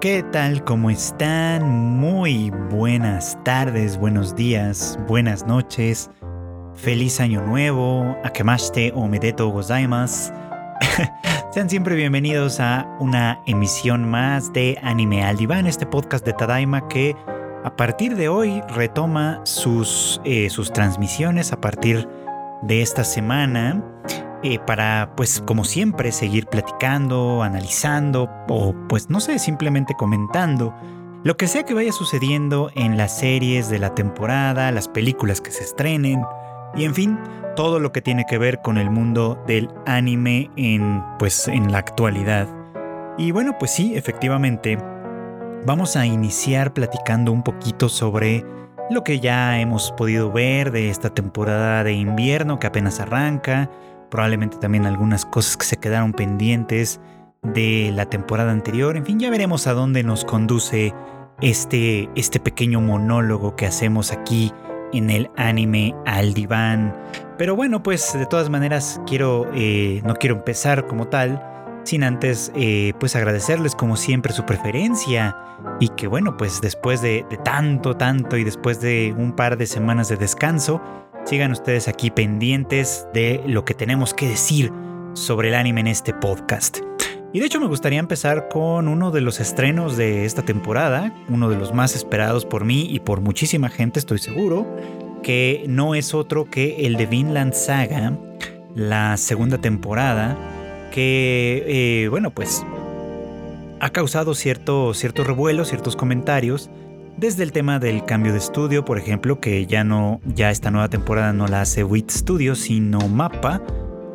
¿Qué tal? ¿Cómo están? Muy buenas tardes, buenos días, buenas noches. Feliz año nuevo. Akemashite o medeto gozaimasu. Sean siempre bienvenidos a una emisión más de Anime al Diván, este podcast de Tadaima que a partir de hoy retoma sus, eh, sus transmisiones a partir de esta semana. Eh, para, pues como siempre, seguir platicando, analizando o pues no sé, simplemente comentando lo que sea que vaya sucediendo en las series de la temporada, las películas que se estrenen y en fin, todo lo que tiene que ver con el mundo del anime en pues en la actualidad. Y bueno, pues sí, efectivamente, vamos a iniciar platicando un poquito sobre lo que ya hemos podido ver de esta temporada de invierno que apenas arranca, probablemente también algunas cosas que se quedaron pendientes de la temporada anterior. En fin, ya veremos a dónde nos conduce este, este pequeño monólogo que hacemos aquí en el anime al diván. Pero bueno, pues de todas maneras quiero, eh, no quiero empezar como tal, sin antes eh, pues agradecerles como siempre su preferencia y que bueno, pues después de tanto, tanto y después de un par de semanas de descanso, Sigan ustedes aquí pendientes de lo que tenemos que decir sobre el anime en este podcast. Y de hecho me gustaría empezar con uno de los estrenos de esta temporada, uno de los más esperados por mí y por muchísima gente, estoy seguro, que no es otro que el de Vinland Saga, la segunda temporada, que, eh, bueno, pues ha causado cierto, cierto revuelo, ciertos comentarios desde el tema del cambio de estudio, por ejemplo, que ya no, ya esta nueva temporada no la hace WIT Studio, sino Mappa.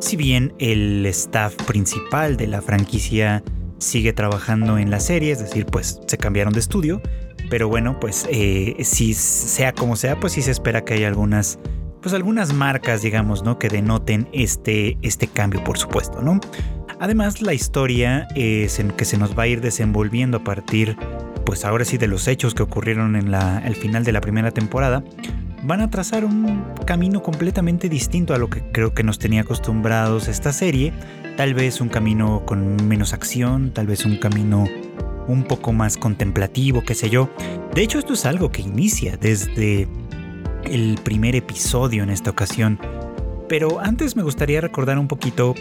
Si bien el staff principal de la franquicia sigue trabajando en la serie, es decir, pues se cambiaron de estudio. Pero bueno, pues eh, si sea como sea, pues sí se espera que haya algunas, pues algunas marcas, digamos, ¿no? Que denoten este, este cambio, por supuesto, ¿no? Además, la historia es en que se nos va a ir desenvolviendo a partir pues ahora sí de los hechos que ocurrieron en el final de la primera temporada, van a trazar un camino completamente distinto a lo que creo que nos tenía acostumbrados esta serie. Tal vez un camino con menos acción, tal vez un camino un poco más contemplativo, qué sé yo. De hecho, esto es algo que inicia desde el primer episodio en esta ocasión. Pero antes me gustaría recordar un poquito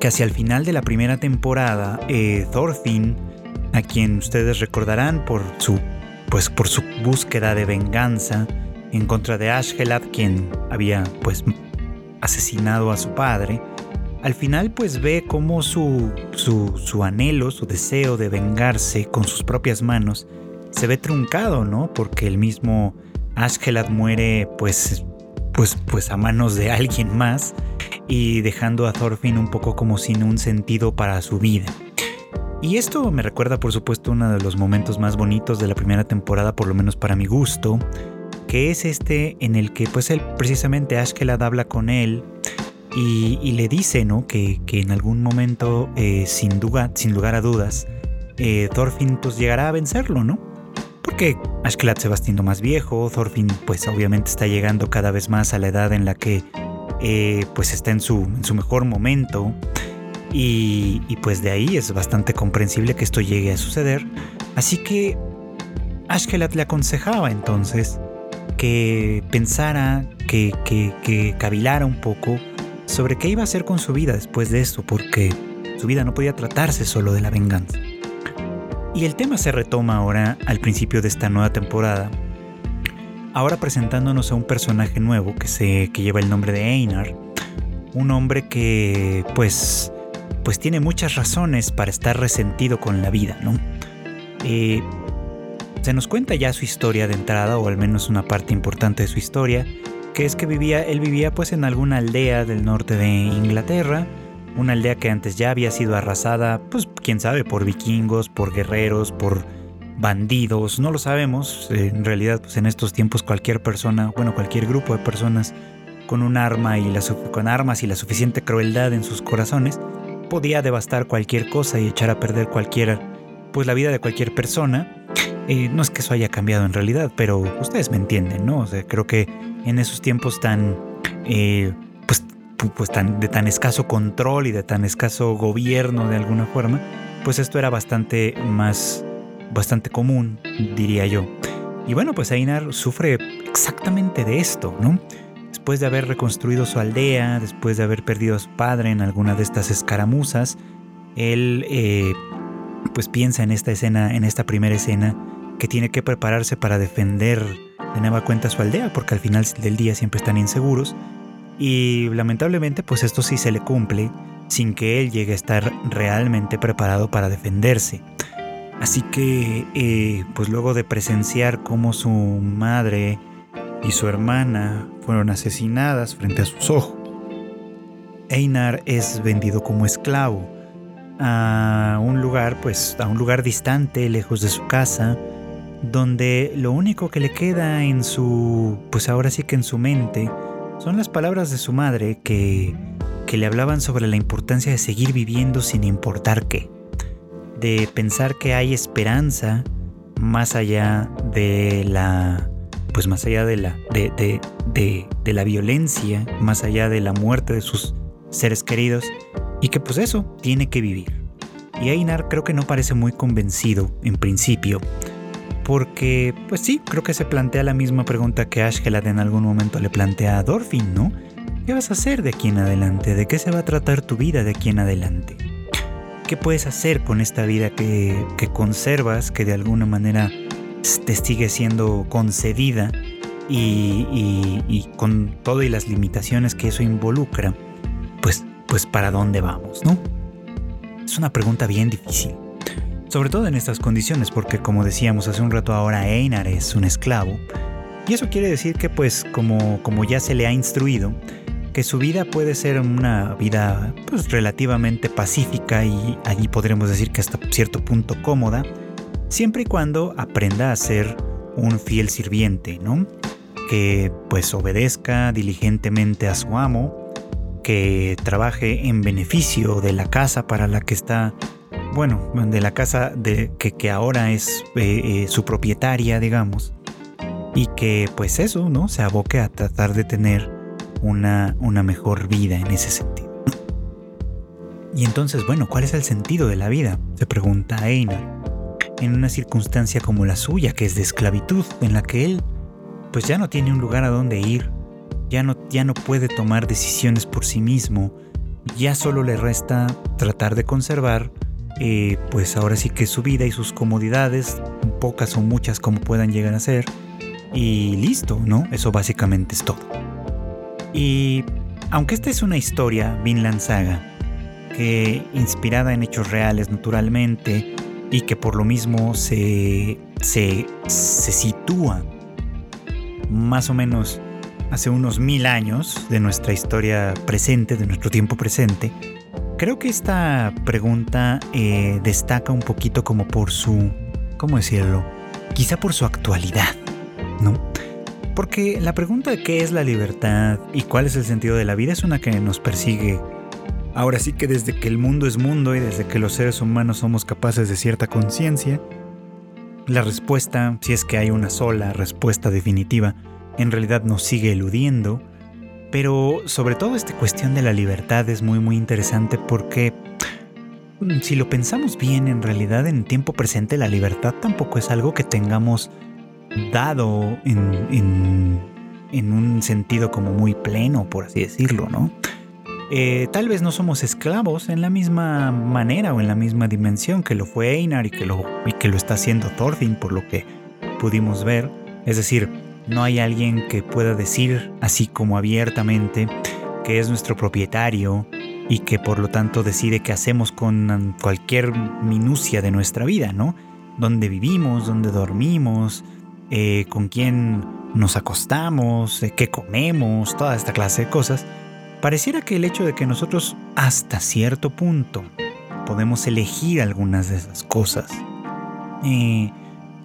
que hacia el final de la primera temporada, eh, Thorfinn a quien ustedes recordarán por su, pues por su búsqueda de venganza en contra de Ashgelad, quien había pues asesinado a su padre, al final pues ve cómo su, su, su anhelo, su deseo de vengarse con sus propias manos se ve truncado, ¿no? Porque el mismo Ashgelad muere pues, pues, pues a manos de alguien más y dejando a Thorfinn un poco como sin un sentido para su vida. Y esto me recuerda por supuesto uno de los momentos más bonitos de la primera temporada, por lo menos para mi gusto, que es este en el que pues él precisamente Ashkelad habla con él y, le dice ¿no? que, en algún momento eh, sin, duda, sin lugar a dudas eh, Thorfinn pues llegará a vencerlo, ¿no? Porque Ashkelad se va haciendo más viejo, Thorfinn pues obviamente está llegando cada vez más a la edad en la que eh, pues está en su, en su mejor momento y, pues de ahí es bastante comprensible que esto llegue a suceder. Así que Ashkelat le aconsejaba entonces que pensara, que, que, que cavilara un poco sobre qué iba a hacer con su vida después de esto, porque su vida no podía tratarse solo de la venganza. Y el tema se retoma ahora al principio de esta nueva temporada, ahora presentándonos a un personaje nuevo que, se, que lleva el nombre de Einar, un hombre que pues pues tiene muchas razones para estar resentido con la vida, ¿no? Eh, se nos cuenta ya su historia de entrada, o al menos una parte importante de su historia, que es que vivía, él vivía pues en alguna aldea del norte de Inglaterra, una aldea que antes ya había sido arrasada, pues quién sabe, por vikingos, por guerreros, por bandidos, no lo sabemos, eh, en realidad pues en estos tiempos cualquier persona, bueno, cualquier grupo de personas con un arma y la, con armas y la suficiente crueldad en sus corazones, podía devastar cualquier cosa y echar a perder cualquier, pues la vida de cualquier persona. Eh, no es que eso haya cambiado en realidad, pero ustedes me entienden, ¿no? O sea, creo que en esos tiempos tan, eh, pues, pues tan, de tan escaso control y de tan escaso gobierno de alguna forma, pues esto era bastante más, bastante común, diría yo. Y bueno, pues Einar sufre exactamente de esto, ¿no? Después de haber reconstruido su aldea, después de haber perdido a su padre en alguna de estas escaramuzas, él eh, pues piensa en esta escena, en esta primera escena, que tiene que prepararse para defender de nueva cuenta su aldea, porque al final del día siempre están inseguros. Y lamentablemente, pues esto sí se le cumple sin que él llegue a estar realmente preparado para defenderse. Así que, eh, pues luego de presenciar cómo su madre y su hermana fueron asesinadas frente a sus ojos, Einar es vendido como esclavo a un lugar, pues a un lugar distante, lejos de su casa, donde lo único que le queda en su, pues ahora sí que en su mente, son las palabras de su madre que, que le hablaban sobre la importancia de seguir viviendo sin importar qué, de pensar que hay esperanza más allá de la, pues más allá de la, de, de, de, de la violencia, más allá de la muerte de sus seres queridos, y que pues eso tiene que vivir. Y Einar creo que no parece muy convencido en principio, porque pues sí, creo que se plantea la misma pregunta que Ashgelad en algún momento le plantea a Dorfin, ¿no? ¿Qué vas a hacer de aquí en adelante? ¿De qué se va a tratar tu vida de aquí en adelante? ¿Qué puedes hacer con esta vida que, conservas, que de alguna manera te sigue siendo concedida y, con todo y las limitaciones que eso involucra? Pues pues para dónde vamos, ¿no? Es una pregunta bien difícil. Sobre todo en estas condiciones, porque como decíamos hace un rato ahora, Einar es un esclavo. Y eso quiere decir que pues como, como ya se le ha instruido, que su vida puede ser una vida pues relativamente pacífica y allí podremos decir que hasta cierto punto cómoda, siempre y cuando aprenda a ser un fiel sirviente, ¿no? Que pues obedezca diligentemente a su amo, que trabaje en beneficio de la casa para la que está, bueno, de la casa de, que, ahora es eh, eh, su propietaria, digamos, y que pues eso, ¿no? Se aboque a tratar de tener una, una mejor vida en ese sentido. Y entonces, bueno, ¿cuál es el sentido de la vida? Se pregunta Einar. En una circunstancia como la suya, que es de esclavitud, en la que él pues ya no tiene un lugar a donde ir, ya no, ya no puede tomar decisiones por sí mismo, ya solo le resta tratar de conservar, eh, pues ahora sí que su vida y sus comodidades, pocas o muchas como puedan llegar a ser, y listo, ¿no? Eso básicamente es todo. Y aunque esta es una historia, Vinland Saga, que inspirada en hechos reales naturalmente, y que por lo mismo se, se, se sitúa más o menos hace unos mil años de nuestra historia presente, de nuestro tiempo presente, creo que esta pregunta eh, destaca un poquito como por su, ¿cómo decirlo? Quizá por su actualidad, ¿no? Porque la pregunta de qué es la libertad y cuál es el sentido de la vida es una que nos persigue ahora sí que desde que el mundo es mundo y desde que los seres humanos somos capaces de cierta conciencia, la respuesta, si es que hay una sola respuesta definitiva, en realidad nos sigue eludiendo, pero sobre todo esta cuestión de la libertad es muy muy interesante porque mm, si lo pensamos bien, en realidad en tiempo presente la libertad tampoco es algo que tengamos dado en, un sentido como muy pleno, por así decirlo, ¿no? Eh, tal vez no somos esclavos en la misma manera o en la misma dimensión que lo fue Einar y que lo, y que lo está haciendo Thorfinn, por lo que pudimos ver. Es decir, no hay alguien que pueda decir así como abiertamente que es nuestro propietario y que por lo tanto decide qué hacemos con cualquier minucia de nuestra vida, ¿no? Dónde vivimos, dónde dormimos, eh, con quién nos acostamos, eh, qué comemos, toda esta clase de cosas. Pareciera que el hecho de que nosotros hasta cierto punto podemos elegir algunas de esas cosas eh,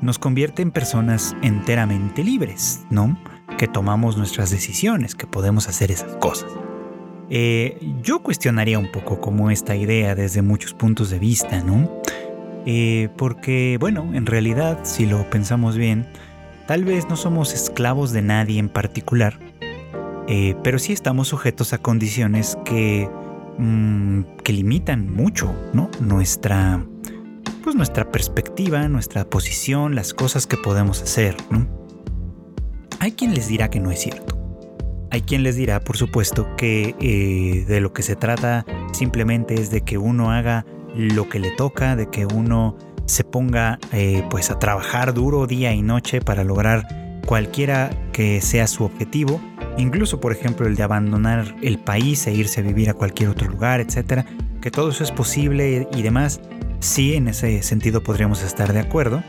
nos convierte en personas enteramente libres, ¿no? Que tomamos nuestras decisiones, que podemos hacer esas cosas. Eh, yo cuestionaría un poco como esta idea desde muchos puntos de vista, ¿no? Eh, porque, bueno, en realidad, si lo pensamos bien, tal vez no somos esclavos de nadie en particular, eh, pero sí estamos sujetos a condiciones que, mm, que limitan mucho, ¿no? Nuestra, pues nuestra perspectiva, nuestra posición, las cosas que podemos hacer. Hay quien les dirá que no es cierto. Hay quien les dirá, por supuesto, que eh, de lo que se trata simplemente es de que uno haga lo que le toca, de que uno se ponga eh, pues a trabajar duro día y noche para lograr cualquiera que sea su objetivo, incluso por ejemplo el de abandonar el país e irse a vivir a cualquier otro lugar, etcétera, que todo eso es posible y demás, sí en ese sentido podríamos estar de acuerdo,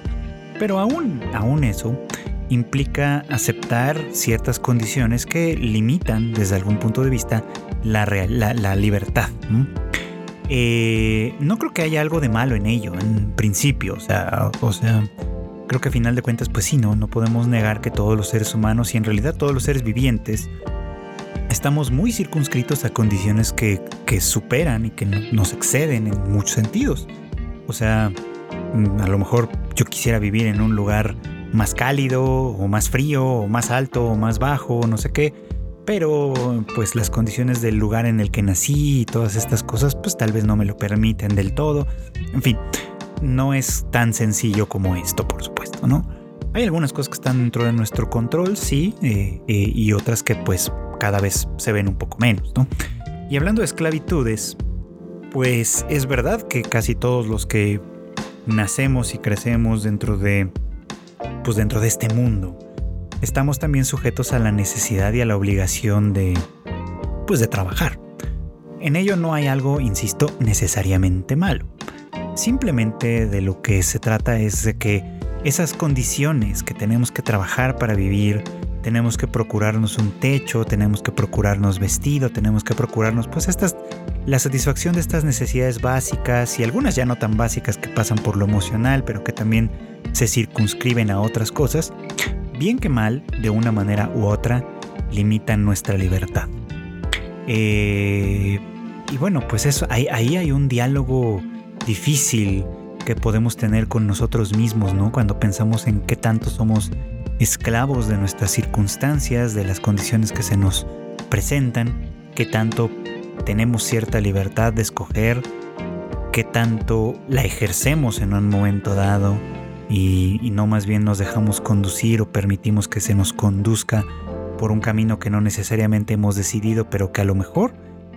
pero aún, aún eso implica aceptar ciertas condiciones que limitan desde algún punto de vista la, la, libertad. Eh, ¿no? creo que haya algo de malo en ello, en principio, o sea, o sea, creo que a final de cuentas, pues sí, no, no podemos negar que todos los seres humanos y en realidad todos los seres vivientes estamos muy circunscritos a condiciones que, que superan y que nos exceden en muchos sentidos. O sea, mm, a lo mejor yo quisiera vivir en un lugar más cálido o más frío o más alto o más bajo, no sé qué. Pero pues las condiciones del lugar en el que nací y todas estas cosas pues tal vez no me lo permiten del todo. En fin, no es tan sencillo como esto, por supuesto, ¿no? Hay algunas cosas que están dentro de nuestro control, sí, eh, eh, y otras que pues cada vez se ven un poco menos, ¿no? Y hablando de esclavitudes, pues es verdad que casi todos los que nacemos y crecemos dentro de pues dentro de este mundo, estamos también sujetos a la necesidad y a la obligación de, pues de trabajar. En ello no hay algo, insisto, necesariamente malo. Simplemente de lo que se trata es de que esas condiciones que tenemos que trabajar para vivir, tenemos que procurarnos un techo, tenemos que procurarnos vestido, tenemos que procurarnos pues estas la satisfacción de estas necesidades básicas y algunas ya no tan básicas que pasan por lo emocional, pero que también se circunscriben a otras cosas, bien que mal, de una manera u otra, limitan nuestra libertad. Eh, y bueno, pues eso, ahí, ahí hay un diálogo difícil que podemos tener con nosotros mismos, ¿no? Cuando pensamos en qué tanto somos esclavos de nuestras circunstancias, de las condiciones que se nos presentan, qué tanto tenemos cierta libertad de escoger, qué tanto la ejercemos en un momento dado, y, no más bien nos dejamos conducir o permitimos que se nos conduzca por un camino que no necesariamente hemos decidido, pero que a lo mejor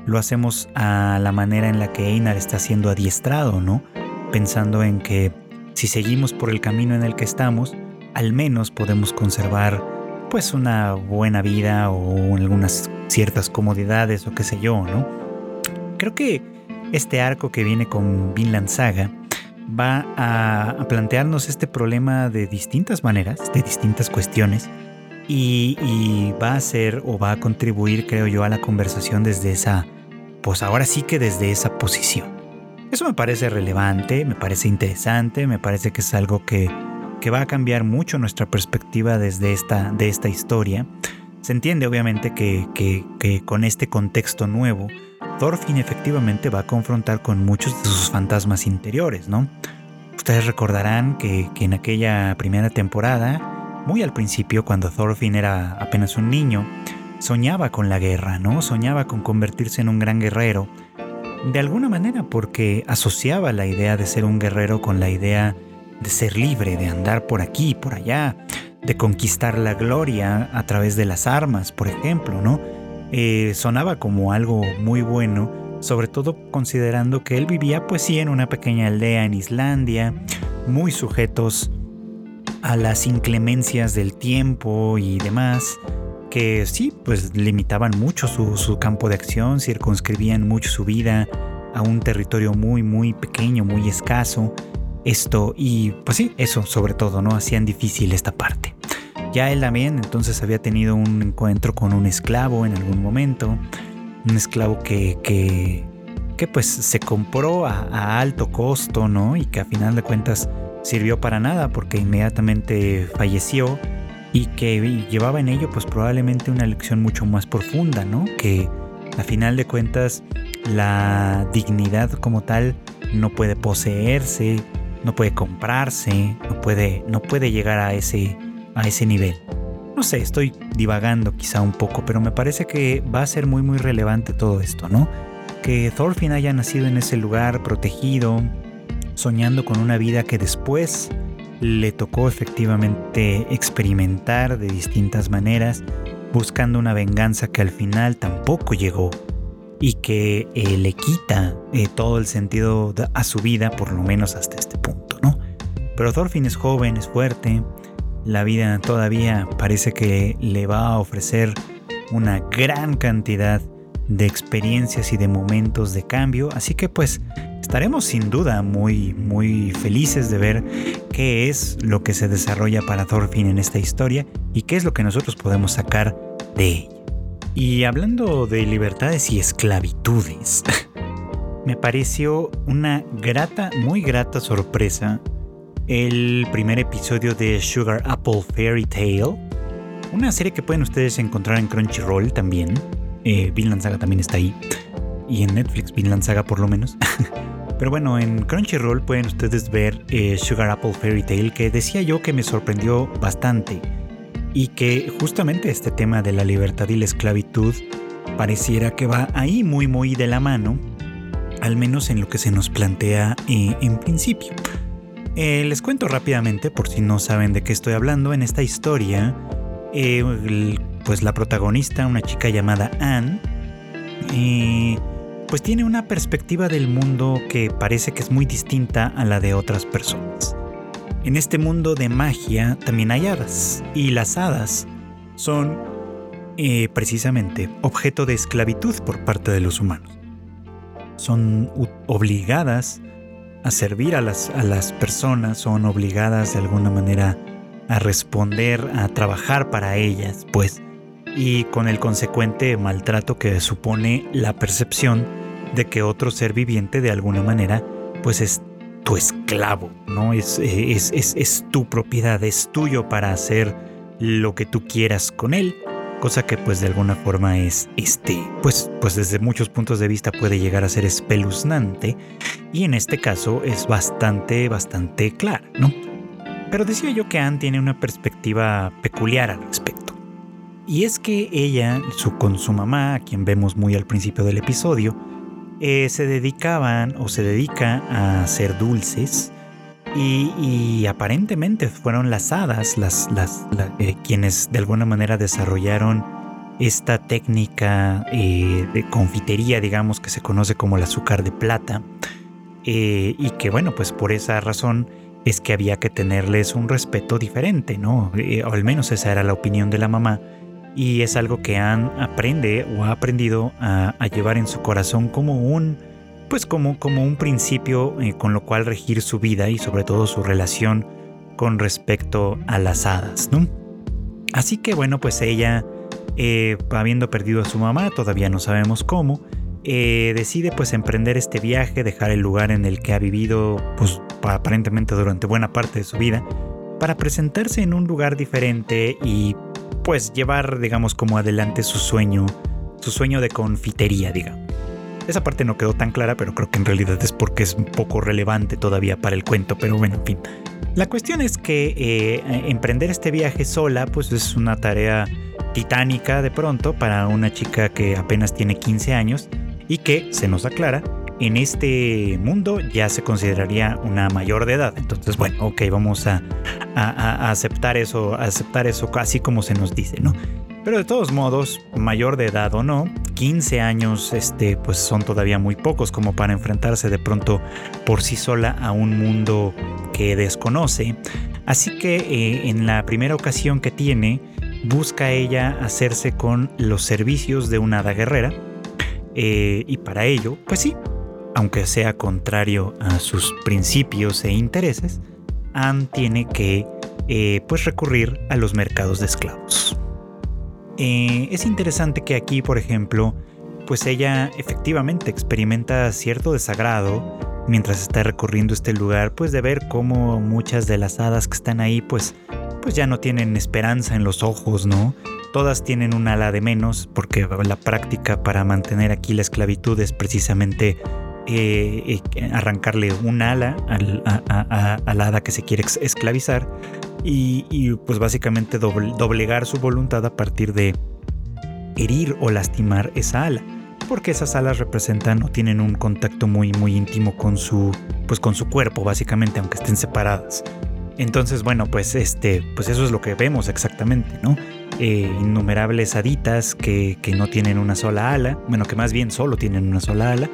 lo hacemos a la manera en la que Einar está siendo adiestrado, ¿no? Pensando en que si seguimos por el camino en el que estamos, al menos podemos conservar pues una buena vida o algunas ciertas comodidades o qué sé yo, ¿no? Creo que este arco que viene con Vinland Saga va a, plantearnos este problema de distintas maneras, de distintas cuestiones, y, va a ser o va a contribuir, creo yo, a la conversación desde esa, pues ahora sí que desde esa posición. Eso me parece relevante, me parece interesante, me parece que es algo que, que va a cambiar mucho nuestra perspectiva desde esta, de esta historia. Se entiende obviamente que, que, que con este contexto nuevo, Thorfinn efectivamente va a confrontar con muchos de sus fantasmas interiores, ¿no? Ustedes recordarán que, en aquella primera temporada, muy al principio, cuando Thorfinn era apenas un niño, soñaba con la guerra, ¿no? Soñaba con convertirse en un gran guerrero. De alguna manera porque asociaba la idea de ser un guerrero con la idea de ser libre, de andar por aquí, por allá, de conquistar la gloria a través de las armas, por ejemplo, ¿no? Eh, sonaba como algo muy bueno, sobre todo considerando que él vivía pues sí en una pequeña aldea en Islandia, muy sujetos a las inclemencias del tiempo y demás, que sí, pues limitaban mucho su, su campo de acción, circunscribían mucho su vida a un territorio muy, muy pequeño, muy escaso. Esto, y pues sí, eso sobre todo, ¿no? Hacían difícil esta parte. Ya él también entonces había tenido un encuentro con un esclavo en algún momento, un esclavo que, que, que pues se compró a, alto costo, ¿no? Y que a final de cuentas sirvió para nada porque inmediatamente falleció y que llevaba en ello pues probablemente una lección mucho más profunda, ¿no? Que a final de cuentas la dignidad como tal no puede poseerse, no puede comprarse, no puede, no puede llegar a ese a ese nivel. No sé, estoy divagando quizá un poco, pero me parece que va a ser muy muy relevante todo esto, ¿no? Que Thorfinn haya nacido en ese lugar protegido, soñando con una vida que después le tocó efectivamente experimentar de distintas maneras, buscando una venganza que al final tampoco llegó y que eh, le quita eh, todo el sentido a su vida, por lo menos hasta este punto, ¿no? Pero Thorfinn es joven, es fuerte, la vida todavía parece que le va a ofrecer una gran cantidad de experiencias y de momentos de cambio, así que pues estaremos sin duda muy muy felices de ver qué es lo que se desarrolla para Thorfinn en esta historia y qué es lo que nosotros podemos sacar de ella. Y hablando de libertades y esclavitudes, me pareció una grata, muy grata sorpresa el primer episodio de Sugar Apple Fairy Tale, una serie que pueden ustedes encontrar en Crunchyroll también. Eh, Vinland Saga también está ahí. Y en Netflix, Vinland Saga por lo menos. Pero bueno, en Crunchyroll pueden ustedes ver eh, Sugar Apple Fairy Tale, que decía yo que me sorprendió bastante. Y que justamente este tema de la libertad y la esclavitud pareciera que va ahí muy muy de la mano, al menos en lo que se nos plantea eh, en principio. les cuento rápidamente, por si no saben de qué estoy hablando, en esta historia eh, pues la protagonista, una chica llamada Anne, eh, pues tiene una perspectiva del mundo que parece que es muy distinta a la de otras personas. En este mundo de magia también hay hadas, y las hadas son eh, precisamente objeto de esclavitud por parte de los humanos. Son obligadas a servir a las, a las personas, son obligadas de alguna manera a responder, a trabajar para ellas, pues, y con el consecuente maltrato que supone la percepción de que otro ser viviente de alguna manera, pues es tu esclavo, ¿no? Es, es, es, es tu propiedad, es tuyo para hacer lo que tú quieras con él, cosa que pues de alguna forma es este, pues, pues desde muchos puntos de vista puede llegar a ser espeluznante y en este caso es bastante, bastante clara, ¿no? Pero decía yo que Anne tiene una perspectiva peculiar al respecto. Y es que ella, con su mamá, a quien vemos muy al principio del episodio, eh, se dedicaban o se dedica a hacer dulces y, aparentemente fueron las hadas las, eh, quienes de alguna manera desarrollaron esta técnica eh, de confitería, digamos, que se conoce como el azúcar de plata. y que bueno, pues por esa razón es que había que tenerles un respeto diferente, ¿no? O al menos esa era la opinión de la mamá. Y es algo que Anne aprende o ha aprendido a, llevar en su corazón como un, pues como, como un principio eh, con lo cual regir su vida y sobre todo su relación con respecto a las hadas, ¿no? Así que bueno, pues ella, eh, habiendo perdido a su mamá, todavía no sabemos cómo, eh, decide pues emprender este viaje, dejar el lugar en el que ha vivido pues aparentemente durante buena parte de su vida, para presentarse en un lugar diferente y pues llevar digamos como adelante su sueño, su sueño de confitería digamos. Esa parte no quedó tan clara, pero creo que en realidad es porque es poco relevante todavía para el cuento, pero bueno, en fin. La cuestión es que eh, emprender este viaje sola pues es una tarea titánica de pronto para una chica que apenas tiene 15 años y que, se nos aclara, en este mundo ya se consideraría una mayor de edad. Entonces, bueno, ok, vamos a, aceptar eso, a aceptar eso así como se nos dice, ¿no? Pero de todos modos, mayor de edad o no, 15 años, este, pues son todavía muy pocos como para enfrentarse de pronto por sí sola a un mundo que desconoce. Así que eh, en la primera ocasión que tiene, busca ella hacerse con los servicios de una hada guerrera eh, y para ello, pues sí, aunque sea contrario a sus principios e intereses, Anne tiene que eh, pues recurrir a los mercados de esclavos. Eh, es interesante que aquí, por ejemplo, pues ella efectivamente experimenta cierto desagrado mientras está recorriendo este lugar, pues de ver cómo muchas de las hadas que están ahí, pues, pues ya no tienen esperanza en los ojos, ¿no? Todas tienen un ala de menos porque la práctica para mantener aquí la esclavitud es precisamente eh, arrancarle un ala a, la hada que se quiere esclavizar y, pues básicamente doblegar su voluntad a partir de herir o lastimar esa ala. porque esas alas representan o tienen un contacto muy muy íntimo con su pues con su cuerpo básicamente aunque estén separadas entonces bueno pues este pues eso es lo que vemos exactamente no eh, innumerables haditas que, que, no tienen una sola ala bueno que más bien solo tienen una sola ala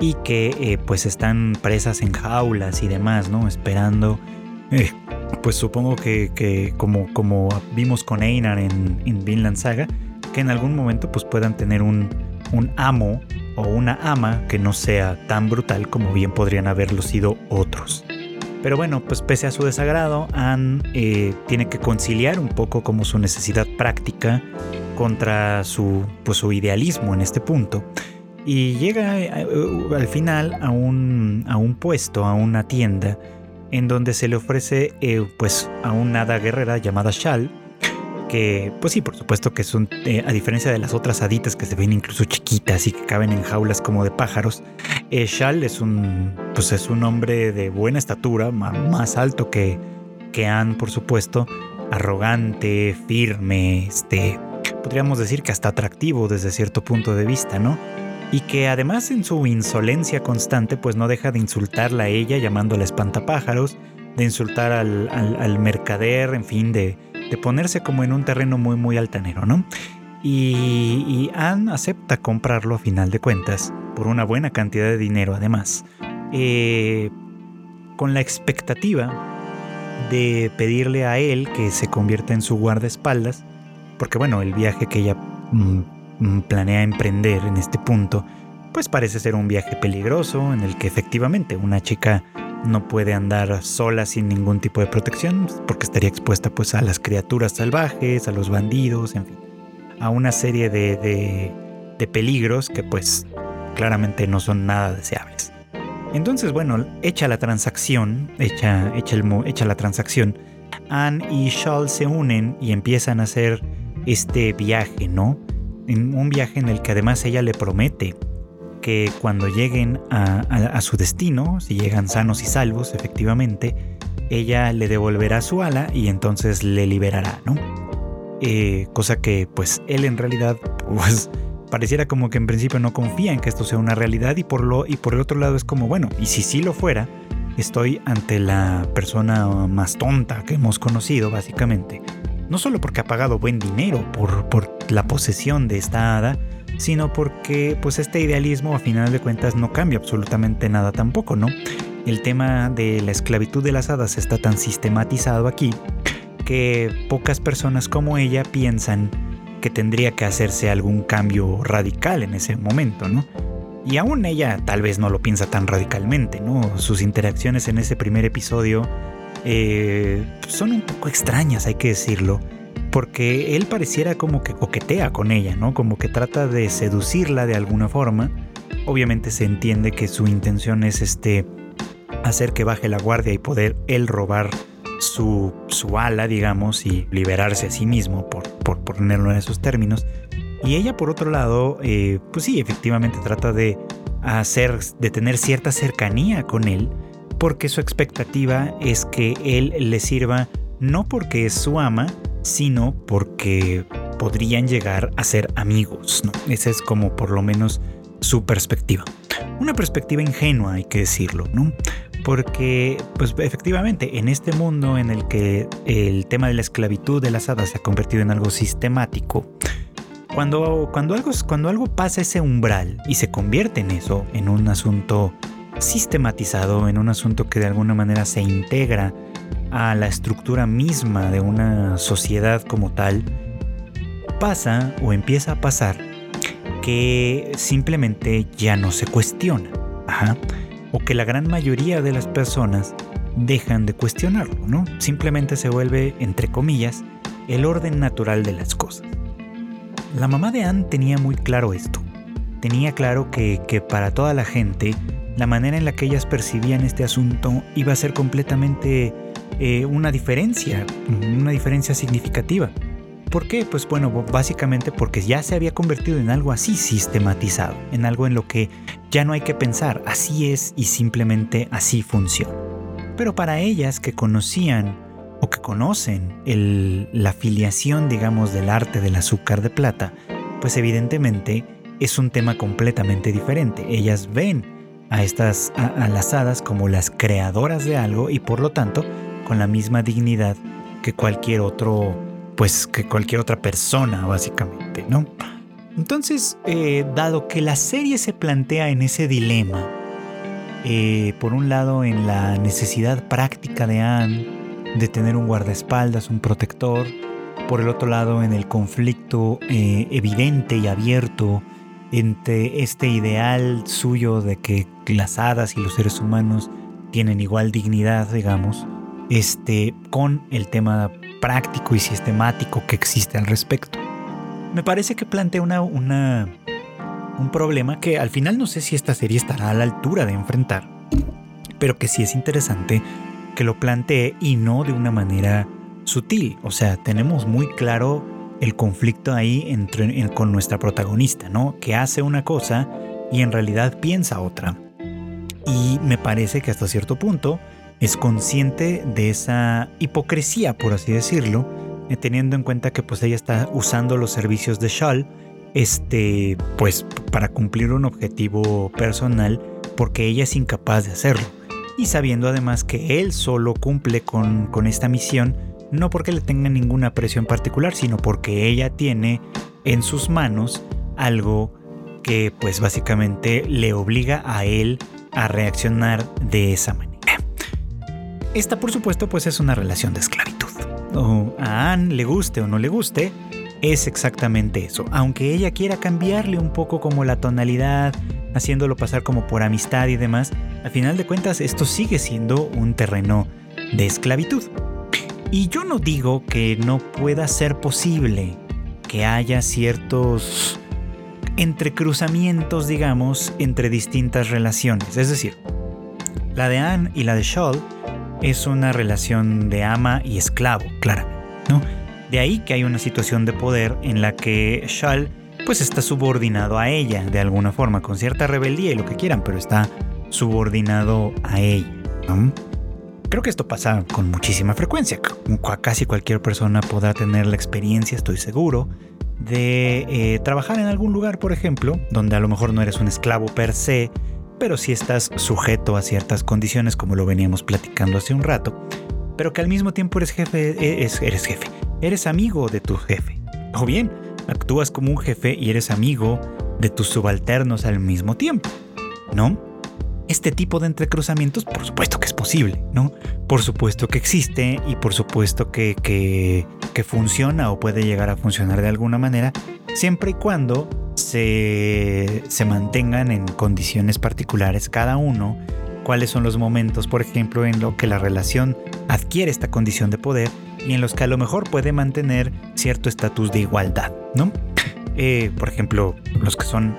y que eh, pues están presas en jaulas y demás no esperando eh, pues supongo que, que, como, como vimos con Einar en, en Vinland Saga que en algún momento pues puedan tener un, un amo o una ama que no sea tan brutal como bien podrían haberlo sido otros. Pero bueno, pues pese a su desagrado, Anne eh, tiene que conciliar un poco como su necesidad práctica contra su, pues, su idealismo en este punto. Y llega eh, al final a un, a un puesto, a una tienda, en donde se le ofrece eh, pues a una hada guerrera llamada Shal, que, pues sí, por supuesto que son, eh, a diferencia de las otras haditas que se ven incluso chiquitas y que caben en jaulas como de pájaros, eh, Shal es un, pues es un hombre de buena estatura, más alto que, que Anne, por supuesto, arrogante, firme, este, podríamos decir que hasta atractivo desde cierto punto de vista, ¿no? Y que además en su insolencia constante, pues no deja de insultarla a ella llamándola espantapájaros, de insultar al, al mercader, en fin, de, de ponerse como en un terreno muy muy altanero, ¿no? Y, Anne acepta comprarlo a final de cuentas, por una buena cantidad de dinero además, eh, con la expectativa de pedirle a él que se convierta en su guardaespaldas, porque bueno, el viaje que ella mm, mm, planea emprender en este punto, pues parece ser un viaje peligroso en el que efectivamente una chica no puede andar sola sin ningún tipo de protección porque estaría expuesta pues a las criaturas salvajes, a los bandidos, en fin, a una serie de, de, peligros que pues claramente no son nada deseables. Entonces, bueno, hecha la transacción, hecha, el, la transacción, Anne y Charles se unen y empiezan a hacer este viaje, ¿no? En un viaje en el que además ella le promete que cuando lleguen a, su destino, si llegan sanos y salvos, efectivamente, ella le devolverá su ala y entonces le liberará, ¿no? Eh, cosa que pues él en realidad pues pareciera como que en principio no confía en que esto sea una realidad y por, lo, y por el otro lado es como, bueno, y si sí lo fuera, estoy ante la persona más tonta que hemos conocido, básicamente. No solo porque ha pagado buen dinero por, por la posesión de esta hada, sino porque pues este idealismo a final de cuentas no cambia absolutamente nada tampoco, ¿no? El tema de la esclavitud de las hadas está tan sistematizado aquí que pocas personas como ella piensan que tendría que hacerse algún cambio radical en ese momento, ¿no? Y aún ella tal vez no lo piensa tan radicalmente, ¿no? Sus interacciones en ese primer episodio eh, son un poco extrañas, hay que decirlo porque él pareciera como que coquetea con ella, ¿no? Como que trata de seducirla de alguna forma. Obviamente se entiende que su intención es este hacer que baje la guardia y poder él robar su, su ala, digamos, y liberarse a sí mismo, por, por ponerlo en esos términos. Y ella, por otro lado, eh, pues sí, efectivamente trata de hacer, de tener cierta cercanía con él, porque su expectativa es que él le sirva no porque es su ama, sino porque podrían llegar a ser amigos. ¿no? Esa es como por lo menos su perspectiva. Una perspectiva ingenua, hay que decirlo, ¿no? Porque, pues efectivamente, en este mundo en el que el tema de la esclavitud de las hadas se ha convertido en algo sistemático, cuando, cuando, algo, cuando algo pasa ese umbral y se convierte en eso, en un asunto sistematizado, en un asunto que de alguna manera se integra a la estructura misma de una sociedad como tal, pasa o empieza a pasar que simplemente ya no se cuestiona. O que la gran mayoría de las personas dejan de cuestionarlo, ¿no? Simplemente se vuelve, entre comillas, el orden natural de las cosas. La mamá de Anne tenía muy claro esto. Tenía claro que, que para toda la gente, la manera en la que ellas percibían este asunto iba a ser completamente eh, una diferencia, una diferencia significativa. ¿Por qué? Pues bueno, básicamente porque ya se había convertido en algo así sistematizado, en algo en lo que ya no hay que pensar, así es y simplemente así funciona. Pero para ellas que conocían o que conocen la filiación, digamos, del arte del azúcar de plata, pues evidentemente es un tema completamente diferente. Ellas ven a estas a, como las creadoras de algo y por lo tanto con la misma dignidad que cualquier otro, pues que cualquier otra persona básicamente, ¿no? Entonces, eh, dado que la serie se plantea en ese dilema, eh, por un lado en la necesidad práctica de Anne de tener un guardaespaldas, un protector, por el otro lado en el conflicto eh, evidente y abierto entre este ideal suyo de que las hadas y los seres humanos tienen igual dignidad, digamos, este, con el tema práctico y sistemático que existe al respecto. Me parece que plantea una, un problema que al final no sé si esta serie estará a la altura de enfrentar, pero que sí es interesante que lo plantee y no de una manera sutil. O sea, tenemos muy claro el conflicto ahí entre, con nuestra protagonista, ¿no? Que hace una cosa y en realidad piensa otra. Y me parece que hasta cierto punto es consciente de esa hipocresía, por así decirlo, eh, teniendo en cuenta que pues ella está usando los servicios de Shal, este, pues para cumplir un objetivo personal, porque ella es incapaz de hacerlo. Y sabiendo además que él solo cumple con, esta misión, no porque le tenga ninguna presión particular, sino porque ella tiene en sus manos algo que pues básicamente le obliga a él a reaccionar de esa manera. Esta por supuesto pues es una relación de esclavitud. O a Anne le guste o no le guste, es exactamente eso. Aunque ella quiera cambiarle un poco como la tonalidad, haciéndolo pasar como por amistad y demás, al final de cuentas esto sigue siendo un terreno de esclavitud. Y yo no digo que no pueda ser posible que haya ciertos entrecruzamientos, digamos, entre distintas relaciones. Es decir, la de Anne y la de Shaw es una relación de ama y esclavo, claro, ¿no? De ahí que hay una situación de poder en la que Shal pues está subordinado a ella de alguna forma, con cierta rebeldía y lo que quieran, pero está subordinado a ella. Creo que esto pasa con muchísima frecuencia. Casi cualquier persona podrá tener la experiencia, estoy seguro, de eh, trabajar en algún lugar, por ejemplo, donde a lo mejor no eres un esclavo per se, pero sí estás sujeto a ciertas condiciones, como lo veníamos platicando hace un rato, pero que al mismo tiempo eres jefe, e, eres jefe, eres amigo de tu jefe. O bien, actúas como un jefe y eres amigo de tus subalternos al mismo tiempo, ¿no? Este tipo de entrecruzamientos, por supuesto que es posible, ¿no? Por supuesto que existe y por supuesto que, que, funciona o puede llegar a funcionar de alguna manera, siempre y cuando se, se mantengan en condiciones particulares cada uno, cuáles son los momentos, por ejemplo, en lo que la relación adquiere esta condición de poder y en los que a lo mejor puede mantener cierto estatus de igualdad, ¿no? Eh, por ejemplo, los que son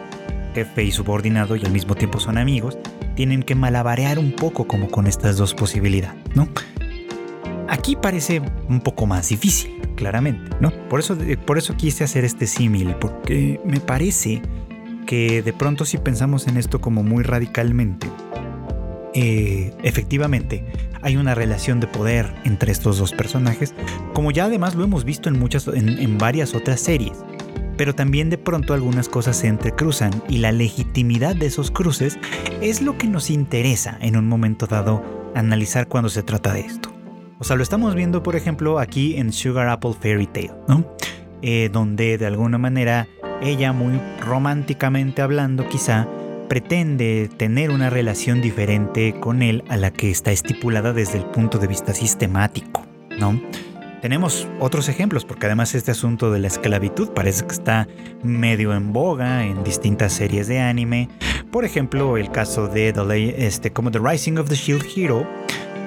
jefe y subordinado y al mismo tiempo son amigos, tienen que malabarear un poco como con estas dos posibilidades, ¿no? Aquí parece un poco más difícil, claramente, ¿no? Por eso, por eso quise hacer este símil, porque me parece que de pronto si pensamos en esto como muy radicalmente, eh, efectivamente hay una relación de poder entre estos dos personajes, como ya además lo hemos visto en muchas, en varias otras series pero también de pronto algunas cosas se entrecruzan y la legitimidad de esos cruces es lo que nos interesa en un momento dado analizar cuando se trata de esto. O sea, lo estamos viendo por ejemplo aquí en Sugar Apple Fairy Tale, ¿no? Eh, donde de alguna manera ella muy románticamente hablando quizá pretende tener una relación diferente con él a la que está estipulada desde el punto de vista sistemático, ¿no? Tenemos otros ejemplos, porque además este asunto de la esclavitud parece que está medio en boga en distintas series de anime. Por ejemplo, el caso de este, como The Rising of the Shield Hero,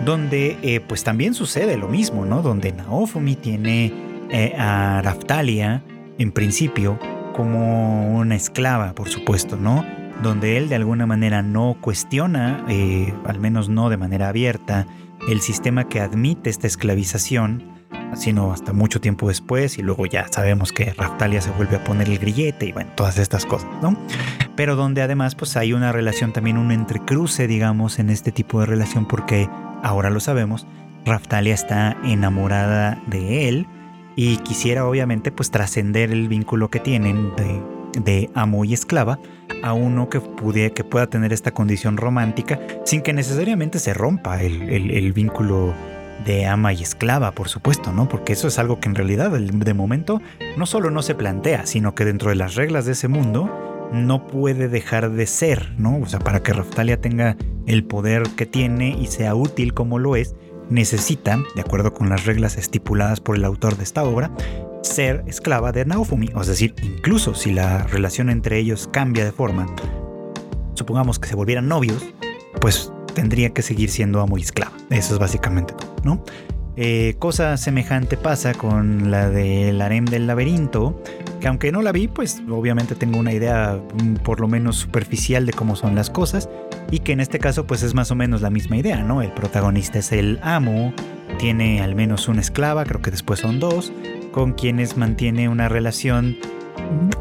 donde eh, pues también sucede lo mismo, ¿no? Donde Naofumi tiene eh, a Raftalia, en principio, como una esclava, por supuesto, ¿no? Donde él de alguna manera no cuestiona, eh, al menos no de manera abierta, el sistema que admite esta esclavización sino hasta mucho tiempo después y luego ya sabemos que Raftalia se vuelve a poner el grillete y bueno, todas estas cosas, ¿no? Pero donde además pues hay una relación también, un entrecruce, digamos, en este tipo de relación porque ahora lo sabemos, Raftalia está enamorada de él y quisiera obviamente pues trascender el vínculo que tienen de amo y esclava a uno que, pudiera, que pueda tener esta condición romántica sin que necesariamente se rompa el, vínculo de ama y esclava, por supuesto, ¿no? Porque eso es algo que en realidad de momento no solo no se plantea, sino que dentro de las reglas de ese mundo no puede dejar de ser, ¿no? O sea, para que Raftalia tenga el poder que tiene y sea útil como lo es, necesita, de acuerdo con las reglas estipuladas por el autor de esta obra, ser esclava de Naofumi. Es decir, incluso si la relación entre ellos cambia de forma, supongamos que se volvieran novios, pues tendría que seguir siendo amo y esclava. Eso es básicamente todo, ¿no? Eh, cosa semejante pasa con la del harem del laberinto, que aunque no la vi, pues obviamente tengo una idea mm, por lo menos superficial de cómo son las cosas y que en este caso pues es más o menos la misma idea, ¿no? El protagonista es el amo, tiene al menos una esclava, creo que después son dos, con quienes mantiene una relación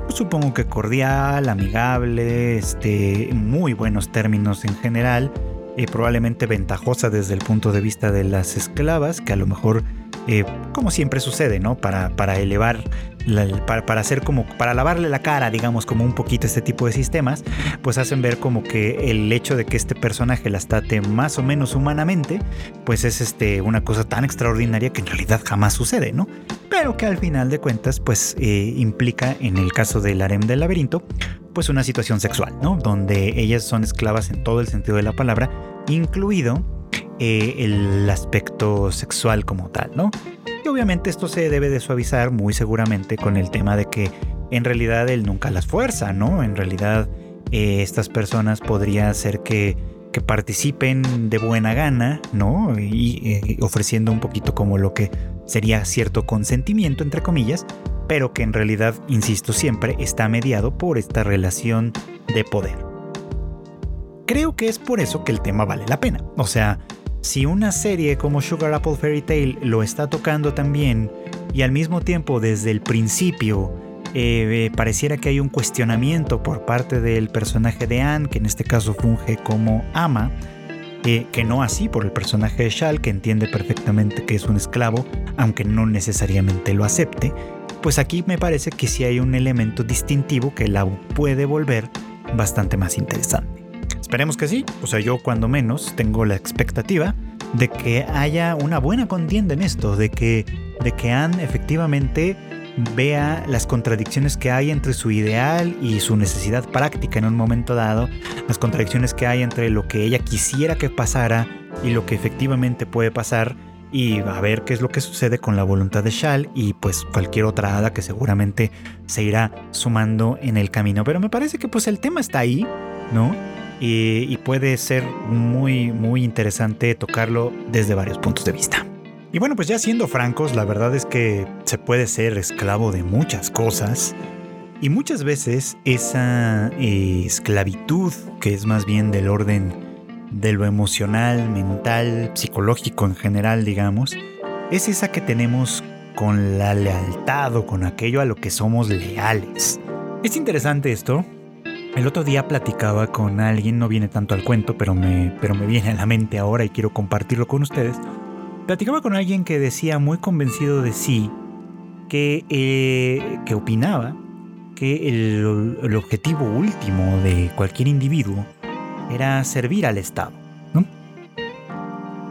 supongo que cordial, amigable, este, muy buenos términos en general, y probablemente ventajosa desde el punto de vista de las esclavas, que a lo mejor, eh, como siempre sucede, ¿no? Para, para elevar para, hacer como, para lavarle la cara, digamos, como un poquito este tipo de sistemas, pues hacen ver como que el hecho de que este personaje las trate más o menos humanamente, pues es este, una cosa tan extraordinaria que en realidad jamás sucede, ¿no? Pero que al final de cuentas, pues eh, implica, en el caso del harem del laberinto, pues una situación sexual, ¿no? Donde ellas son esclavas en todo el sentido de la palabra, incluido eh, el aspecto sexual como tal, ¿no? Y obviamente esto se debe de suavizar muy seguramente con el tema de que en realidad él nunca las fuerza, ¿no? En realidad eh, estas personas podría ser que, que, participen de buena gana, ¿no? Y eh, ofreciendo un poquito como lo que sería cierto consentimiento, entre comillas, pero que en realidad, insisto siempre, está mediado por esta relación de poder. Creo que es por eso que el tema vale la pena. O sea, si una serie como Sugar Apple Fairy Tale lo está tocando también y al mismo tiempo desde el principio eh, pareciera que hay un cuestionamiento por parte del personaje de Anne, que en este caso funge como ama, eh, que no así por el personaje de Shal, que entiende perfectamente que es un esclavo, aunque no necesariamente lo acepte, pues aquí me parece que sí hay un elemento distintivo que la puede volver bastante más interesante. Esperemos que sí, o sea, yo cuando menos tengo la expectativa de que haya una buena contienda en esto, de que, de que Anne efectivamente vea las contradicciones que hay entre su ideal y su necesidad práctica en un momento dado, las contradicciones que hay entre lo que ella quisiera que pasara y lo que efectivamente puede pasar y a ver qué es lo que sucede con la voluntad de Shal y pues cualquier otra hada que seguramente se irá sumando en el camino. Pero me parece que pues el tema está ahí, ¿no? y, puede ser muy, muy interesante tocarlo desde varios puntos de vista. Y bueno, pues ya siendo francos, la verdad es que se puede ser esclavo de muchas cosas. Y muchas veces esa eh, esclavitud, que es más bien del orden de lo emocional, mental, psicológico en general, digamos, es esa que tenemos con la lealtad o con aquello a lo que somos leales. Es interesante esto el otro día platicaba con alguien, no viene tanto al cuento, pero me, pero me viene a la mente ahora y quiero compartirlo con ustedes. Platicaba con alguien que decía muy convencido de sí que, eh, que opinaba que el, el, objetivo último de cualquier individuo era servir al Estado. ¿no?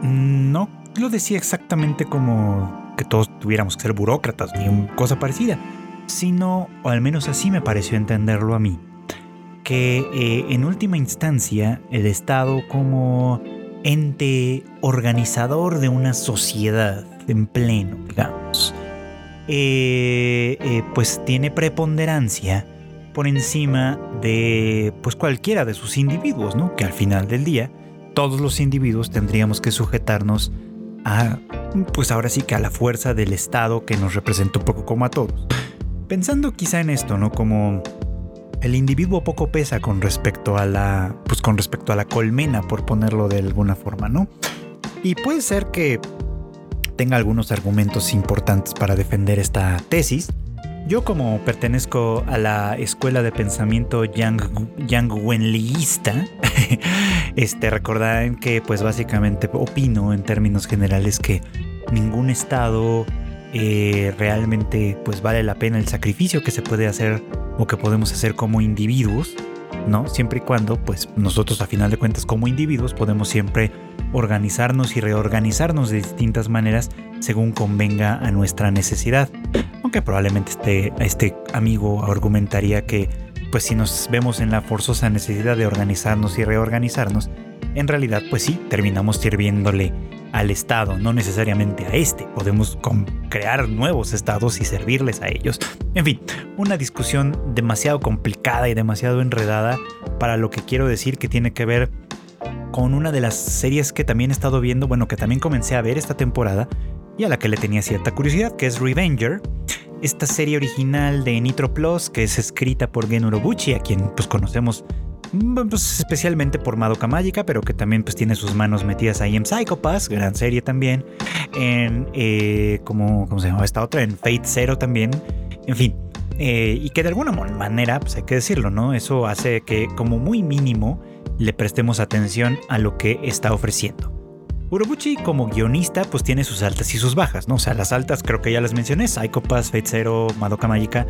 no lo decía exactamente como que todos tuviéramos que ser burócratas ni cosa parecida, sino, o al menos así me pareció entenderlo a mí, que eh, en última instancia el Estado como ente organizador de una sociedad en pleno, digamos, eh, eh, pues tiene preponderancia por encima de pues cualquiera de sus individuos, ¿no? Que al final del día todos los individuos tendríamos que sujetarnos a pues ahora sí que a la fuerza del Estado que nos representa un poco como a todos. Pensando quizá en esto, ¿no? Como el individuo poco pesa con respecto a la, pues con respecto a la colmena, por ponerlo de alguna forma, ¿no? Y puede ser que tenga algunos argumentos importantes para defender esta tesis. Yo como pertenezco a la escuela de pensamiento Yang, Yang Wenliista, este, recordarán que pues básicamente opino en términos generales que ningún estado eh, realmente pues vale la pena el sacrificio que se puede hacer o que podemos hacer como individuos, ¿no? Siempre y cuando, pues nosotros a final de cuentas como individuos podemos siempre organizarnos y reorganizarnos de distintas maneras según convenga a nuestra necesidad. Aunque probablemente este, este amigo argumentaría que, pues si nos vemos en la forzosa necesidad de organizarnos y reorganizarnos, en realidad, pues sí, terminamos sirviéndole al Estado, no necesariamente a este. Podemos crear nuevos estados y servirles a ellos. En fin, una discusión demasiado complicada y demasiado enredada para lo que quiero decir que tiene que ver con una de las series que también he estado viendo, bueno, que también comencé a ver esta temporada y a la que le tenía cierta curiosidad, que es Revenger. Esta serie original de Nitro Plus, que es escrita por Gen Urobuchi, a quien pues conocemos pues, especialmente por Madoka Mágica, pero que también pues tiene sus manos metidas ahí en Psychopass, gran serie también, en, eh, como, ¿cómo se llama esta otra? En Fate Zero también, en fin, eh, y que de alguna manera, pues hay que decirlo, ¿no? Eso hace que como muy mínimo le prestemos atención a lo que está ofreciendo. Urobuchi como guionista pues tiene sus altas y sus bajas, ¿no? O sea, las altas creo que ya las mencioné, Psycho Pass, Fate Zero, Madoka Magica.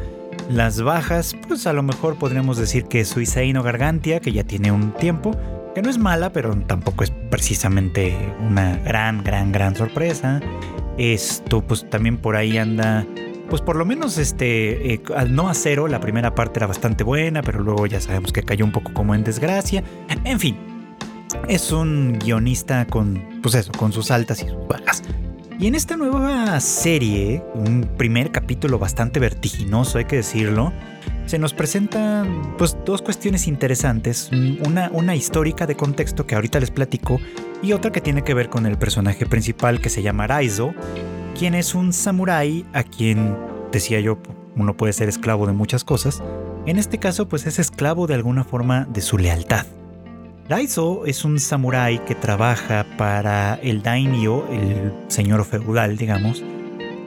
Las bajas, pues a lo mejor podríamos decir que Suicide no Gargantia, que ya tiene un tiempo, que no es mala, pero tampoco es precisamente una gran, gran, gran sorpresa. Esto pues también por ahí anda pues por lo menos este, eh, no acero, la primera parte era bastante buena, pero luego ya sabemos que cayó un poco como en desgracia. En fin, es un guionista con, pues eso, con sus altas y sus bajas. Y en esta nueva serie, un primer capítulo bastante vertiginoso, hay que decirlo, se nos presentan pues dos cuestiones interesantes, una, una histórica de contexto que ahorita les platico y otra que tiene que ver con el personaje principal que se llama Raizo, quien es un samurái a quien, decía yo, uno puede ser esclavo de muchas cosas. En este caso, pues es esclavo de alguna forma de su lealtad. Raizo es un samurái que trabaja para el daimyo, el señor feudal, digamos,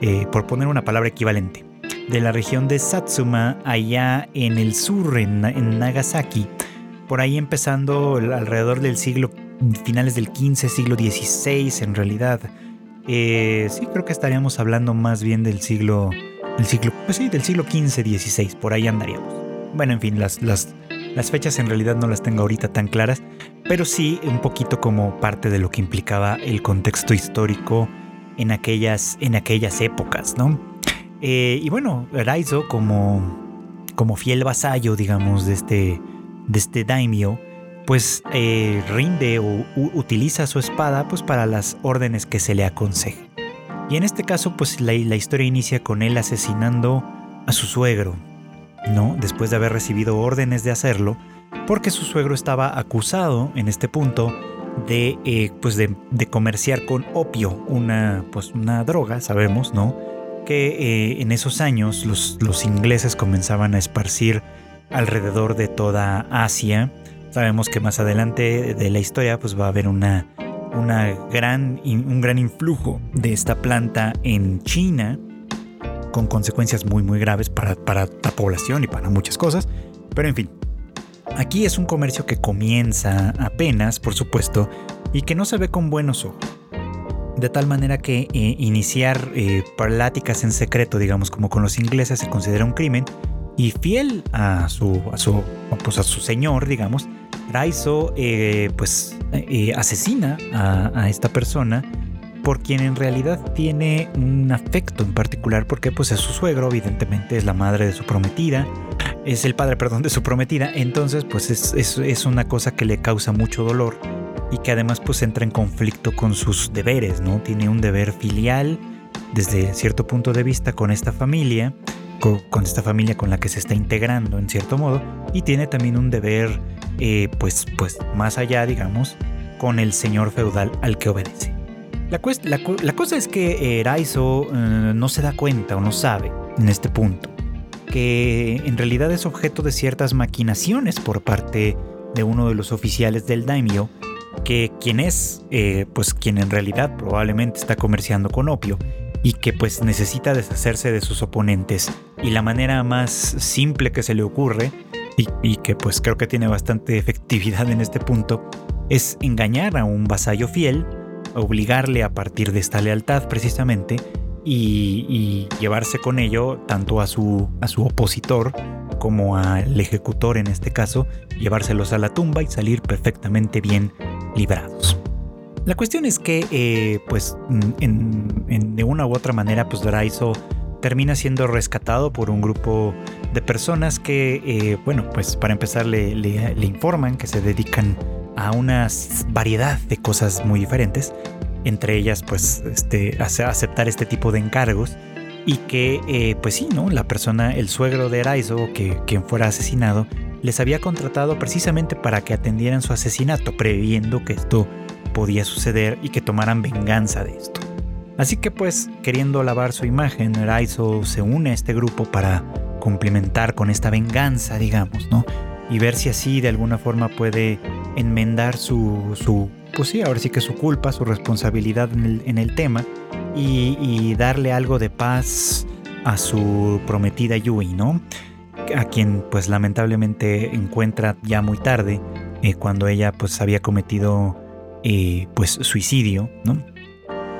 eh, por poner una palabra equivalente, de la región de Satsuma, allá en el sur, en, en Nagasaki, por ahí empezando alrededor del siglo, finales del 15, siglo XVI en realidad. Eh, sí, creo que estaríamos hablando más bien del siglo, del siglo, pues sí, del siglo XV, XVI, por ahí andaríamos. Bueno, en fin, las, fechas en realidad no las tengo ahorita tan claras, pero sí un poquito como parte de lo que implicaba el contexto histórico en aquellas, épocas, ¿no? Eh, y bueno, Raizo como, como fiel vasallo, digamos, de este, de este daimyo, pues eh, rinde o utiliza su espada pues para las órdenes que se le aconseje. Y en este caso pues la, historia inicia con él asesinando a su suegro, ¿no? Después de haber recibido órdenes de hacerlo, porque su suegro estaba acusado en este punto de, eh, pues de, comerciar con opio, una, pues una droga, sabemos, ¿no? Que eh, en esos años los, los ingleses comenzaban a esparcir alrededor de toda Asia Sabemos que más adelante de la historia pues va a haber una, una gran, un gran influjo de esta planta en China con consecuencias muy muy graves para, para la población y para muchas cosas. Pero en fin, aquí es un comercio que comienza apenas, por supuesto, y que no se ve con buenos ojos. De tal manera que eh, iniciar eh, pláticas en secreto, digamos como con los ingleses, se considera un crimen. Y fiel a su, a su, pues a su señor, digamos, Raizo eh, pues eh, asesina a, esta persona por quien en realidad tiene un afecto en particular porque pues es su suegro, evidentemente es la madre de su prometida, es el padre, perdón, de su prometida, entonces pues es, es, una cosa que le causa mucho dolor y que además pues entra en conflicto con sus deberes, ¿no? Tiene un deber filial desde cierto punto de vista con esta familia, con, esta familia con la que se está integrando en cierto modo, y tiene también un deber eh, pues, pues más allá, digamos, con el señor feudal al que obedece. La, cosa es que Raizo eh, no se da cuenta o no sabe en este punto que en realidad es objeto de ciertas maquinaciones por parte de uno de los oficiales del daimyo, que quien es, eh, pues quien en realidad probablemente está comerciando con opio y que pues necesita deshacerse de sus oponentes. Y la manera más simple que se le ocurre y, que pues creo que tiene bastante efectividad en este punto, es engañar a un vasallo fiel, obligarle a partir de esta lealtad precisamente y, llevarse con ello tanto a su, a su opositor como al ejecutor en este caso, llevárselos a la tumba y salir perfectamente bien librados. La cuestión es que, eh, pues, de una u otra manera, pues Doraizo termina siendo rescatado por un grupo de personas que, eh, bueno, pues para empezar le, informan que se dedican a una variedad de cosas muy diferentes, entre ellas, pues, este, aceptar este tipo de encargos y que, eh, pues sí, ¿no? La persona, el suegro de Eraizo, que quien fuera asesinado, les había contratado precisamente para que atendieran su asesinato, previendo que esto podía suceder y que tomaran venganza de esto. Así que pues, queriendo lavar su imagen, Eraizo se une a este grupo para complementar con esta venganza, digamos, ¿no? Y ver si así de alguna forma puede enmendar su, su pues sí, ahora sí que su culpa, su responsabilidad en el, en el tema y, darle algo de paz a su prometida Yui, ¿no? A quien pues lamentablemente encuentra ya muy tarde, eh, cuando ella pues había cometido eh, pues suicidio, ¿no?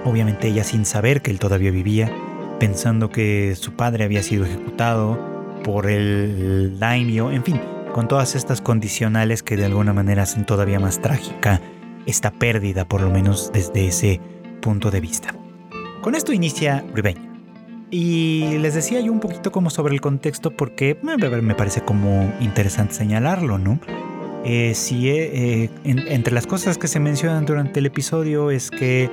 Obviamente ella sin saber que él todavía vivía, pensando que su padre había sido ejecutado por el daimyo, en fin, con todas estas condicionales que de alguna manera hacen todavía más trágica esta pérdida, por lo menos desde ese punto de vista. Con esto inicia Revenge. Y les decía yo un poquito como sobre el contexto porque me parece como interesante señalarlo, ¿no? Eh, si eh, entre las cosas que se mencionan durante el episodio es que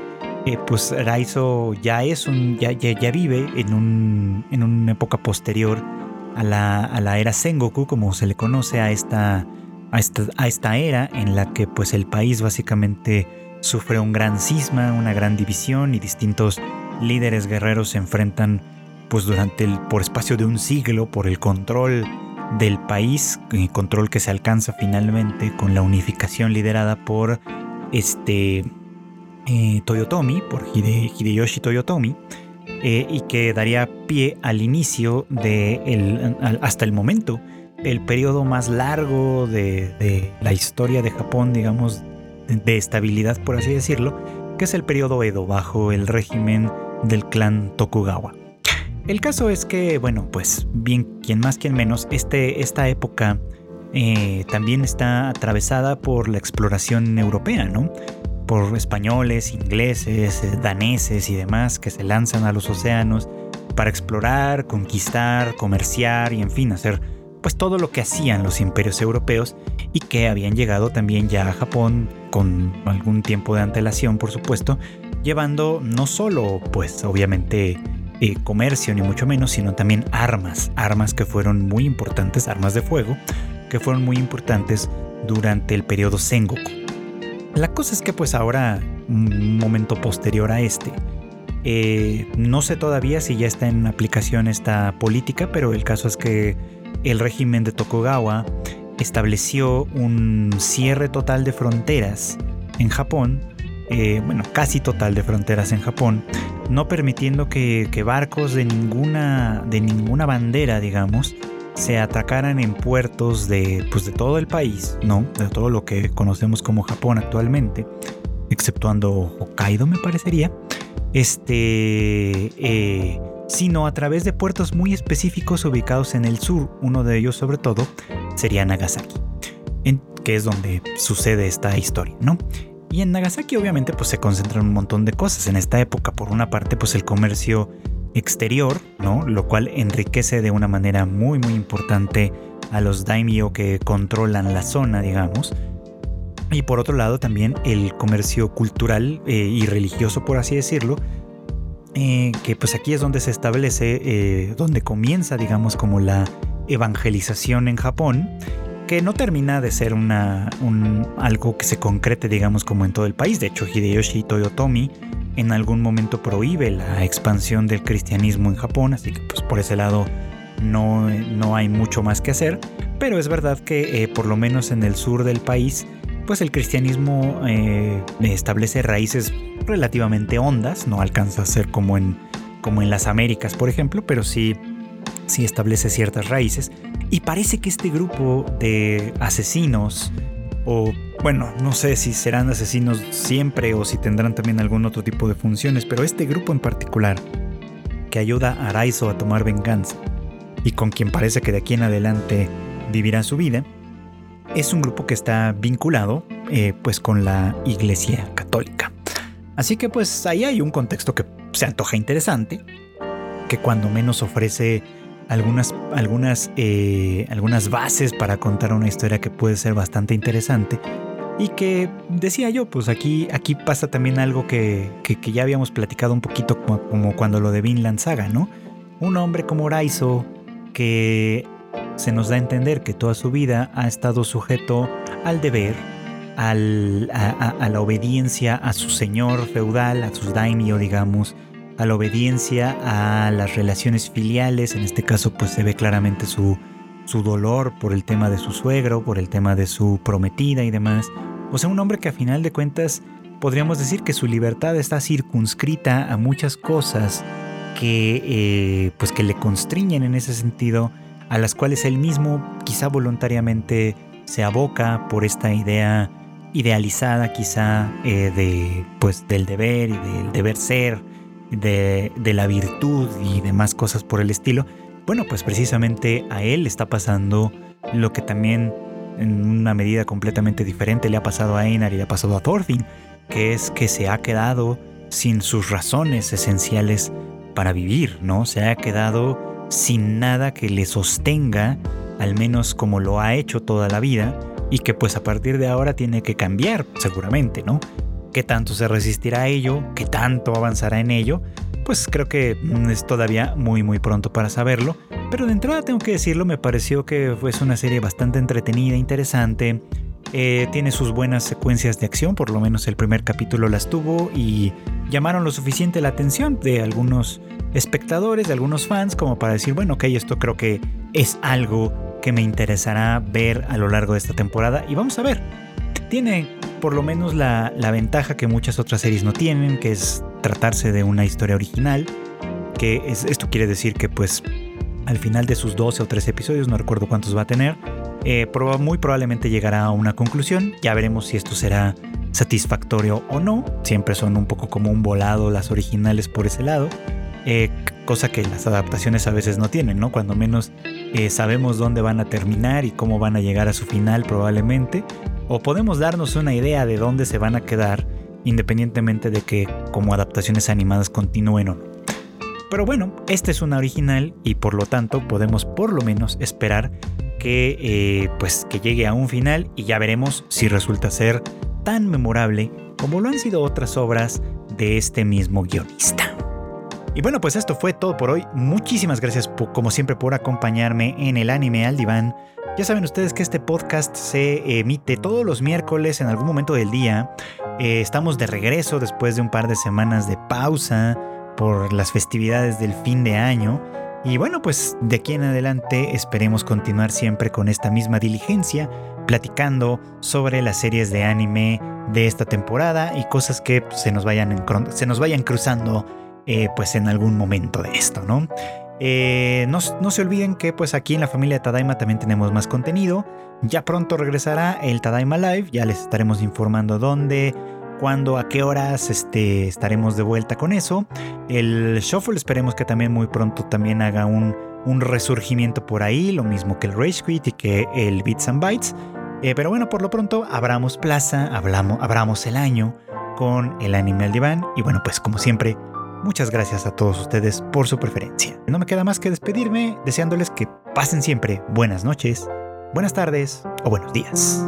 eh, pues Raizo ya es un ya, ya, vive en, un, en una época posterior a la, a la, era Sengoku como se le conoce a esta, a esta, a esta era en la que pues el país básicamente sufre un gran cisma, una gran división y distintos líderes guerreros se enfrentan pues durante el por espacio de un siglo por el control del país, control que se alcanza finalmente con la unificación liderada por este eh, Toyotomi, por Hideyoshi Toyotomi, eh, y que daría pie al inicio de hasta el momento el periodo más largo de, de la historia de Japón, digamos, de estabilidad, por así decirlo, que es el periodo Edo bajo el régimen del clan Tokugawa. El caso es que, bueno, pues bien, quien más, quien menos, este, esta época eh, también está atravesada por la exploración europea, ¿no? Por españoles, ingleses, eh, daneses y demás que se lanzan a los océanos para explorar, conquistar, comerciar y en fin, hacer pues todo lo que hacían los imperios europeos y que habían llegado también ya a Japón con algún tiempo de antelación, por supuesto, llevando no solo, pues obviamente, eh, comercio ni mucho menos, sino también armas, armas que fueron muy importantes, armas de fuego, que fueron muy importantes durante el periodo Sengoku. La cosa es que pues ahora, un momento posterior a este, eh, no sé todavía si ya está en aplicación esta política, pero el caso es que el régimen de Tokugawa estableció un cierre total de fronteras en Japón, eh, bueno, casi total de fronteras en Japón, no permitiendo que, barcos de ninguna, de ninguna bandera, digamos, se atacaran en puertos de, pues de todo el país, ¿no? De todo lo que conocemos como Japón actualmente, exceptuando Hokkaido me parecería, este, eh, sino a través de puertos muy específicos ubicados en el sur, uno de ellos sobre todo sería Nagasaki, en, que es donde sucede esta historia, ¿no? Y en Nagasaki obviamente pues se concentran un montón de cosas en esta época, por una parte pues el comercio exterior, ¿no? Lo cual enriquece de una manera muy muy importante a los daimyo que controlan la zona, digamos. Y por otro lado también el comercio cultural eh, y religioso, por así decirlo, eh, que pues aquí es donde se establece, eh, donde comienza, digamos, como la evangelización en Japón, que no termina de ser una, un, algo que se concrete, digamos, como en todo el país. De hecho, Hideyoshi Toyotomi en algún momento prohíbe la expansión del cristianismo en Japón, así que pues por ese lado no, no hay mucho más que hacer. Pero es verdad que eh, por lo menos en el sur del país, pues el cristianismo establece raíces relativamente hondas, no alcanza a ser como en, como en las Américas, por ejemplo, pero sí, sí establece ciertas raíces. Y parece que este grupo de asesinos, o bueno, no sé si serán asesinos siempre o si tendrán también algún otro tipo de funciones, pero este grupo en particular, que ayuda a Araizo a tomar venganza, y con quien parece que de aquí en adelante vivirá su vida, es un grupo que está vinculado eh, pues con la Iglesia Católica. Así que pues ahí hay un contexto que se antoja interesante, que cuando menos ofrece algunas, algunas, eh, algunas bases para contar una historia que puede ser bastante interesante. Y que decía yo, pues aquí, aquí pasa también algo que, ya habíamos platicado un poquito como, cuando lo de Vinland Saga, ¿no? Un hombre como Raizo que se nos da a entender que toda su vida ha estado sujeto al deber, a, la obediencia a su señor feudal, a sus daimyo, digamos, a la obediencia a las relaciones filiales, en este caso pues se ve claramente su, su dolor por el tema de su suegro, por el tema de su prometida y demás. O sea, un hombre que a final de cuentas podríamos decir que su libertad está circunscrita a muchas cosas que eh, pues que le constriñen en ese sentido a las cuales él mismo quizá voluntariamente se aboca por esta idea idealizada quizá eh, de pues del deber y del deber ser de, de, la virtud y demás cosas por el estilo bueno pues precisamente a él está pasando lo que también en una medida completamente diferente le ha pasado a Einar y le ha pasado a Thorfinn que es que se ha quedado sin sus razones esenciales para vivir no se ha quedado sin nada que le sostenga, al menos como lo ha hecho toda la vida, y que pues a partir de ahora tiene que cambiar, seguramente, ¿no? ¿Qué tanto se resistirá a ello? ¿Qué tanto avanzará en ello? Pues creo que es todavía muy muy pronto para saberlo, pero de entrada tengo que decirlo, me pareció que fue una serie bastante entretenida, interesante, eh, tiene sus buenas secuencias de acción, por lo menos el primer capítulo las tuvo y llamaron lo suficiente la atención de algunos espectadores, de algunos fans, como para decir, bueno, ok, esto creo que es algo que me interesará ver a lo largo de esta temporada y vamos a ver. Tiene por lo menos la, ventaja que muchas otras series no tienen, que es tratarse de una historia original, que es, esto quiere decir que pues al final de sus 12 o 13 episodios, no recuerdo cuántos va a tener, eh, muy probablemente llegará a una conclusión. Ya veremos si esto será satisfactorio o no. Siempre son un poco como un volado las originales por ese lado. Eh, cosa que las adaptaciones a veces no tienen, ¿no? Cuando menos eh, sabemos dónde van a terminar y cómo van a llegar a su final probablemente. O podemos darnos una idea de dónde se van a quedar independientemente de que como adaptaciones animadas continúen o no. Pero bueno, esta es una original y por lo tanto podemos por lo menos esperar que, eh, pues, que llegue a un final y ya veremos si resulta ser tan memorable como lo han sido otras obras de este mismo guionista. Y bueno, pues esto fue todo por hoy. Muchísimas gracias como siempre por acompañarme en el anime al diván. Ya saben ustedes que este podcast se emite todos los miércoles en algún momento del día. Eh, estamos de regreso después de un par de semanas de pausa por las festividades del fin de año. Y bueno, pues de aquí en adelante esperemos continuar siempre con esta misma diligencia, platicando sobre las series de anime de esta temporada y cosas que se nos vayan, se nos vayan cruzando eh, pues en algún momento de esto, ¿no? Eh, no, no, se olviden que pues aquí en la familia Tadaima también tenemos más contenido. Ya pronto regresará el Tadaima Live, ya les estaremos informando dónde, cuándo, a qué horas este, estaremos de vuelta con eso. El Shuffle esperemos que también muy pronto también haga un, un resurgimiento por ahí, lo mismo que el Rage Quit y que el Bits and Bytes. Eh, pero bueno, por lo pronto abramos plaza, hablamos, abramos el año con el anime al diván. Y bueno, pues como siempre, muchas gracias a todos ustedes por su preferencia. No me queda más que despedirme deseándoles que pasen siempre buenas noches, buenas tardes o buenos días.